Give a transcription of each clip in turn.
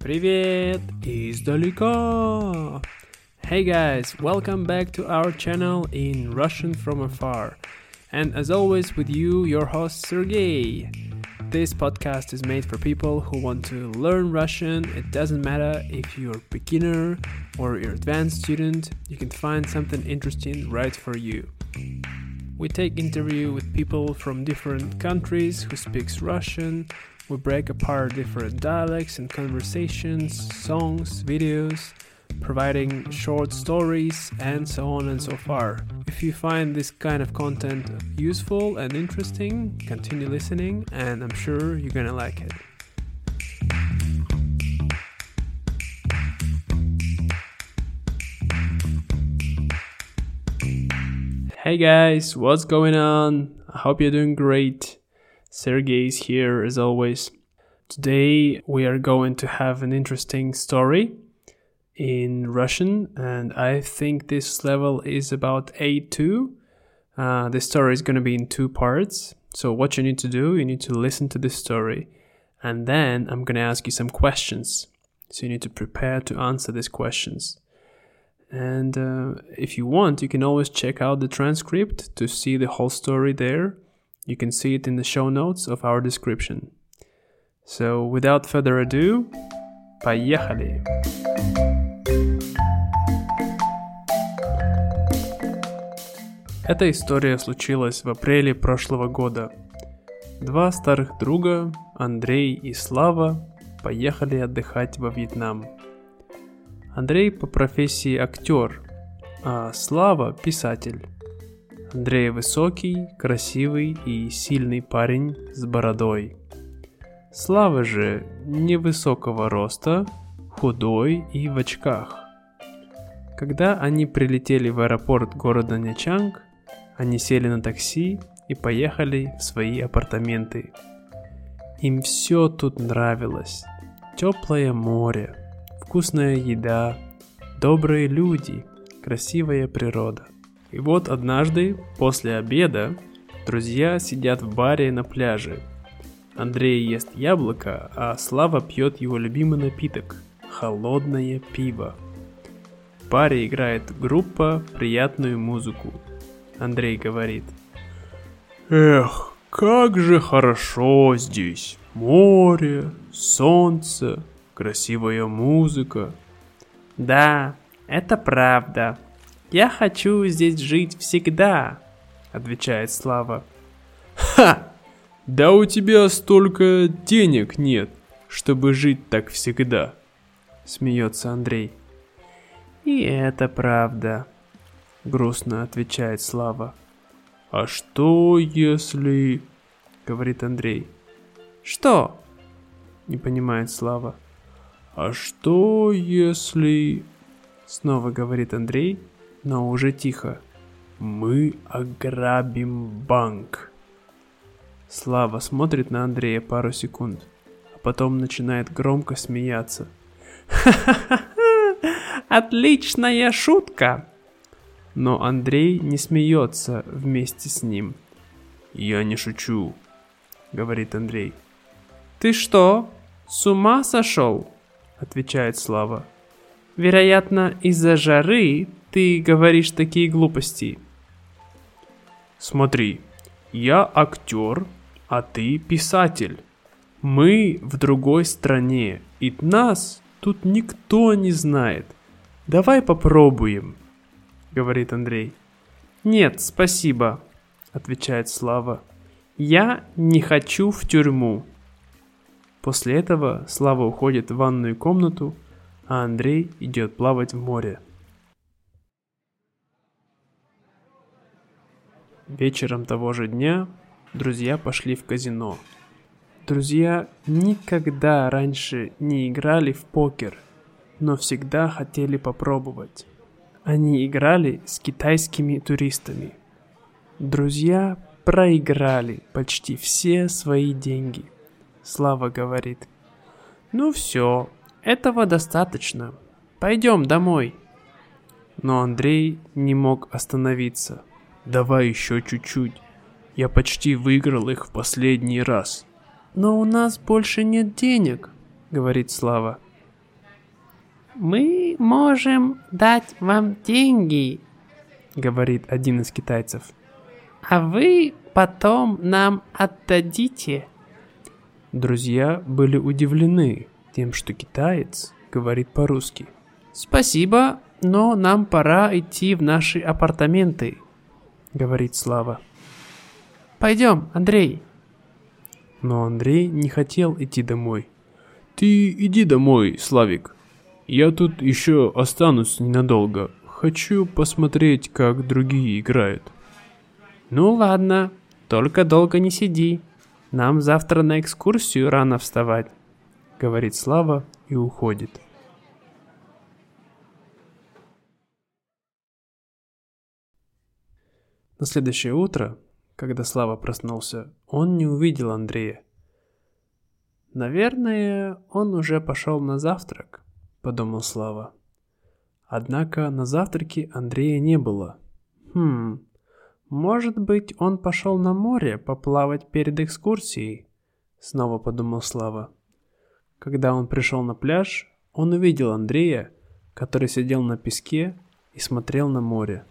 Привет издалека! Hey guys, welcome back to our channel in Russian from afar. And as always, with you, your host Sergey. This podcast is made for people who want to learn Russian. It doesn't matter if you're a beginner or you're advanced student, you can find something interesting right for you. We take interview with people from different countries who speaks Russian. we break apart different dialects and conversations, songs, videos, providing short stories and so on and so far. If you find this kind of content useful and interesting, continue listening and I'm sure you're gonna like it. Hey guys, what's going on? I hope you're doing great. Sergey is here as always. Today we are going to have an interesting story in Russian, and I think this level is about A2. Uh, the story is going to be in two parts. So, what you need to do, you need to listen to this story, and then I'm going to ask you some questions. So, you need to prepare to answer these questions. And uh, if you want, you can always check out the transcript to see the whole story there. You can see it in the show notes of our description. So, without further ado, поехали! Эта история случилась в апреле прошлого года. Два старых друга, Андрей и Слава, поехали отдыхать во Вьетнам. Андрей по профессии актер, а Слава писатель. Андрей высокий, красивый и сильный парень с бородой. Слава же невысокого роста, худой и в очках. Когда они прилетели в аэропорт города Нячанг, они сели на такси и поехали в свои апартаменты. Им все тут нравилось. Теплое море, вкусная еда, добрые люди, красивая природа. И вот однажды, после обеда, друзья сидят в баре на пляже. Андрей ест яблоко, а Слава пьет его любимый напиток – холодное пиво. В баре играет группа приятную музыку. Андрей говорит. Эх, как же хорошо здесь. Море, солнце, красивая музыка. Да, это правда. Я хочу здесь жить всегда, отвечает Слава. Ха! Да у тебя столько денег нет, чтобы жить так всегда, смеется Андрей. И это правда, грустно отвечает Слава. А что если... говорит Андрей. Что? Не понимает Слава. А что если... Снова говорит Андрей, но уже тихо. Мы ограбим банк. Слава смотрит на Андрея пару секунд, а потом начинает громко смеяться. Отличная шутка! Но Андрей не смеется вместе с ним. Я не шучу, говорит Андрей. Ты что, с ума сошел? отвечает Слава. Вероятно, из-за жары ты говоришь такие глупости. Смотри, я актер, а ты писатель. Мы в другой стране, и нас тут никто не знает. Давай попробуем, говорит Андрей. Нет, спасибо, отвечает Слава. Я не хочу в тюрьму. После этого Слава уходит в ванную комнату, а Андрей идет плавать в море. Вечером того же дня друзья пошли в казино. Друзья никогда раньше не играли в покер, но всегда хотели попробовать. Они играли с китайскими туристами. Друзья проиграли почти все свои деньги. Слава говорит. Ну все, этого достаточно. Пойдем домой. Но Андрей не мог остановиться. Давай еще чуть-чуть. Я почти выиграл их в последний раз. Но у нас больше нет денег, говорит Слава. «Мы можем дать вам деньги», — говорит один из китайцев. «А вы потом нам отдадите». Друзья были удивлены тем, что китаец говорит по-русски. «Спасибо, но нам пора идти в наши апартаменты», — говорит Слава. «Пойдем, Андрей». Но Андрей не хотел идти домой. «Ты иди домой, Славик. Я тут еще останусь ненадолго. Хочу посмотреть, как другие играют». «Ну ладно, только долго не сиди. Нам завтра на экскурсию рано вставать», — говорит Слава и уходит. На следующее утро, когда Слава проснулся, он не увидел Андрея. «Наверное, он уже пошел на завтрак», — подумал Слава. Однако на завтраке Андрея не было. «Хм, может быть, он пошел на море поплавать перед экскурсией?» — снова подумал Слава. Когда он пришел на пляж, он увидел Андрея, который сидел на песке и смотрел на море.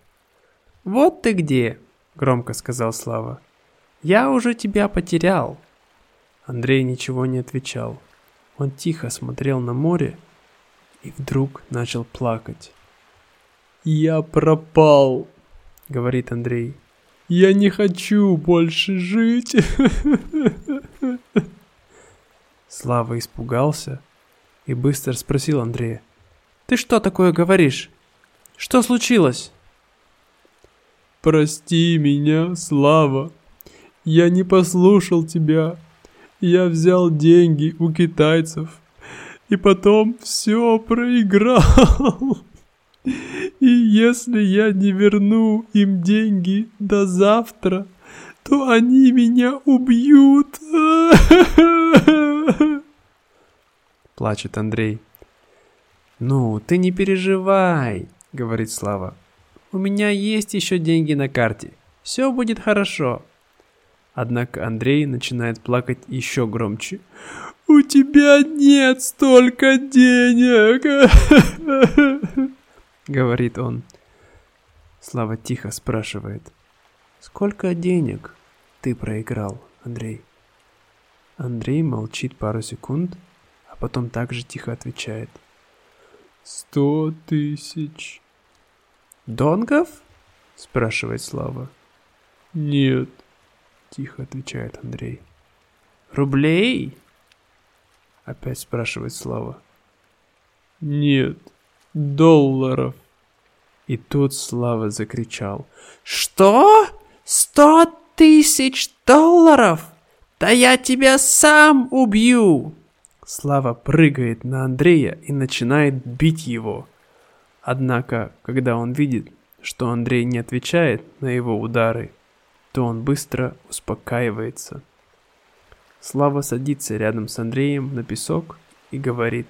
«Вот ты где!» — громко сказал Слава. «Я уже тебя потерял!» Андрей ничего не отвечал. Он тихо смотрел на море и вдруг начал плакать. «Я пропал!» — говорит Андрей. «Я не хочу больше жить!» Слава испугался и быстро спросил Андрея. «Ты что такое говоришь? Что случилось?» Прости меня, Слава. Я не послушал тебя. Я взял деньги у китайцев. И потом все проиграл. И если я не верну им деньги до завтра, то они меня убьют. Плачет Андрей. Ну, ты не переживай, говорит Слава. У меня есть еще деньги на карте. Все будет хорошо. Однако Андрей начинает плакать еще громче. У тебя нет столько денег, говорит он. Слава тихо спрашивает. Сколько денег ты проиграл, Андрей? Андрей молчит пару секунд, а потом также тихо отвечает. Сто тысяч. «Донгов?» – спрашивает Слава. «Нет», – тихо отвечает Андрей. «Рублей?» – опять спрашивает Слава. «Нет, долларов». И тут Слава закричал. «Что? Сто тысяч долларов? Да я тебя сам убью!» Слава прыгает на Андрея и начинает бить его – Однако, когда он видит, что Андрей не отвечает на его удары, то он быстро успокаивается. Слава садится рядом с Андреем на песок и говорит.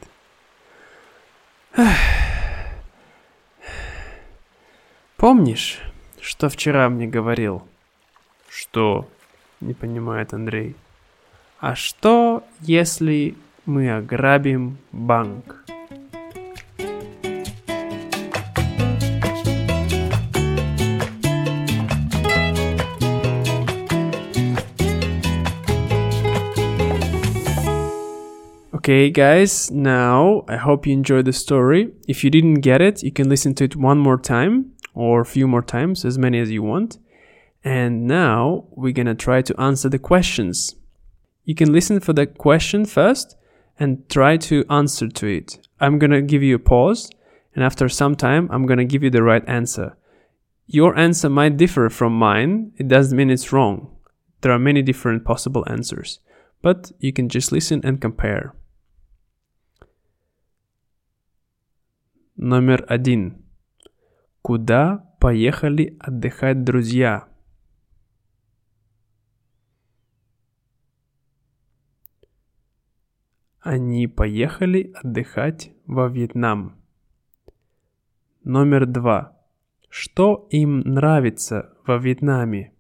«Помнишь, что вчера мне говорил?» «Что?» — не понимает Андрей. «А что, если мы ограбим банк?» Okay, guys, now I hope you enjoyed the story. If you didn't get it, you can listen to it one more time or a few more times, as many as you want. And now we're gonna try to answer the questions. You can listen for the question first and try to answer to it. I'm gonna give you a pause, and after some time, I'm gonna give you the right answer. Your answer might differ from mine, it doesn't mean it's wrong. There are many different possible answers, but you can just listen and compare. Номер один. Куда поехали отдыхать друзья? Они поехали отдыхать во Вьетнам. Номер два. Что им нравится во Вьетнаме?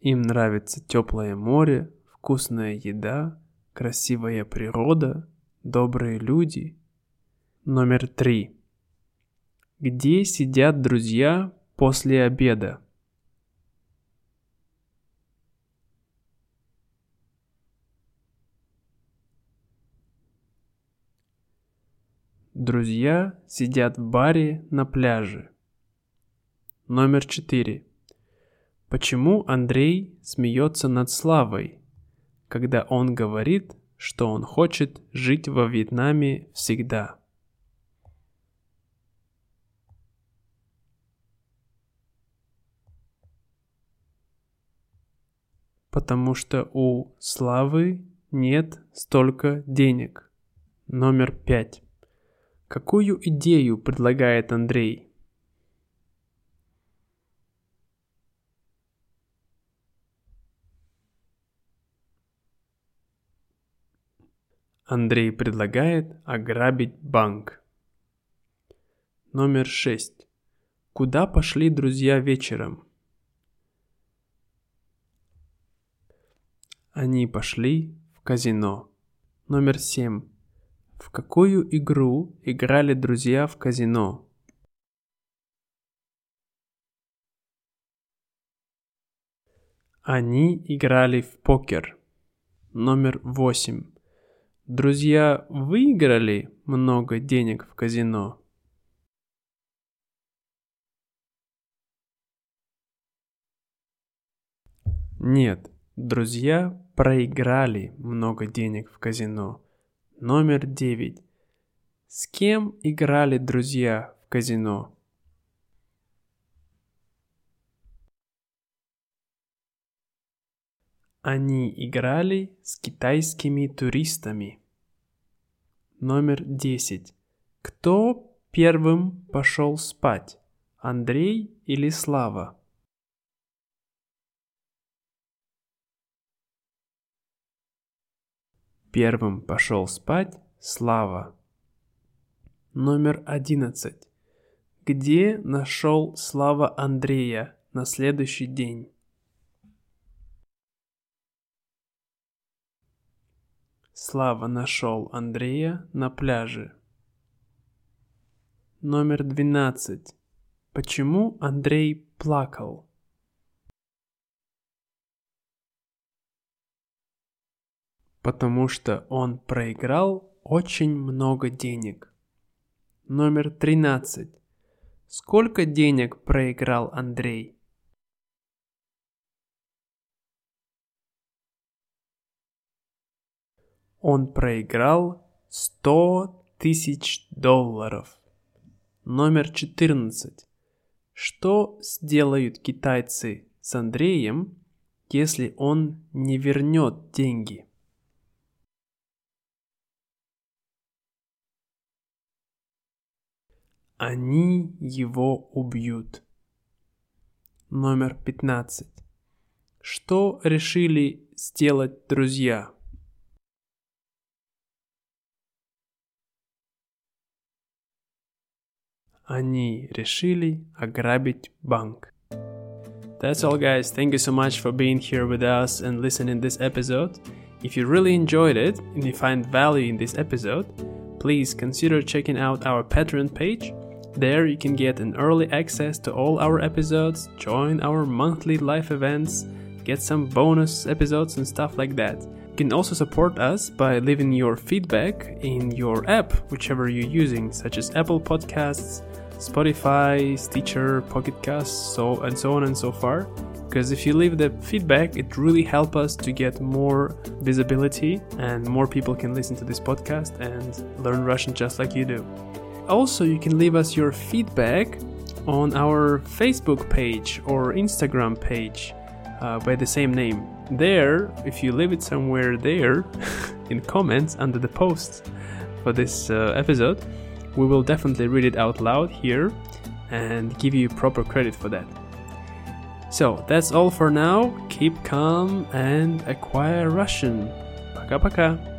Им нравится теплое море, вкусная еда, красивая природа, добрые люди. Номер три. Где сидят друзья после обеда? Друзья сидят в баре на пляже. Номер четыре. Почему Андрей смеется над Славой, когда он говорит, что он хочет жить во Вьетнаме всегда? Потому что у Славы нет столько денег. Номер пять. Какую идею предлагает Андрей? Андрей предлагает ограбить банк. Номер шесть. Куда пошли друзья вечером? Они пошли в казино. Номер семь. В какую игру играли друзья в казино? Они играли в покер. Номер восемь. Друзья выиграли много денег в казино. Нет, друзья проиграли много денег в казино. Номер девять. С кем играли друзья в казино? Они играли с китайскими туристами. Номер 10. Кто первым пошел спать? Андрей или Слава? Первым пошел спать Слава. Номер 11. Где нашел Слава Андрея на следующий день? Слава нашел Андрея на пляже. Номер 12. Почему Андрей плакал? Потому что он проиграл очень много денег. Номер 13. Сколько денег проиграл Андрей? Он проиграл 100 тысяч долларов. Номер 14. Что сделают китайцы с Андреем, если он не вернет деньги? Они его убьют. Номер 15. Что решили сделать друзья? они решили ограбить банк. That's all, guys. Thank you so much for being here with us and listening this episode. If you really enjoyed it and you find value in this episode, please consider checking out our Patreon page. There you can get an early access to all our episodes, join our monthly live events, get some bonus episodes and stuff like that. You can also support us by leaving your feedback in your app, whichever you're using, such as Apple Podcasts, Spotify, Stitcher, Pocket Casts, so and so on and so far. Because if you leave the feedback, it really helps us to get more visibility and more people can listen to this podcast and learn Russian just like you do. Also, you can leave us your feedback on our Facebook page or Instagram page uh, by the same name. There, if you leave it somewhere there in comments under the post for this uh, episode, we will definitely read it out loud here and give you proper credit for that. So that's all for now. Keep calm and acquire Russian. Пока-пока.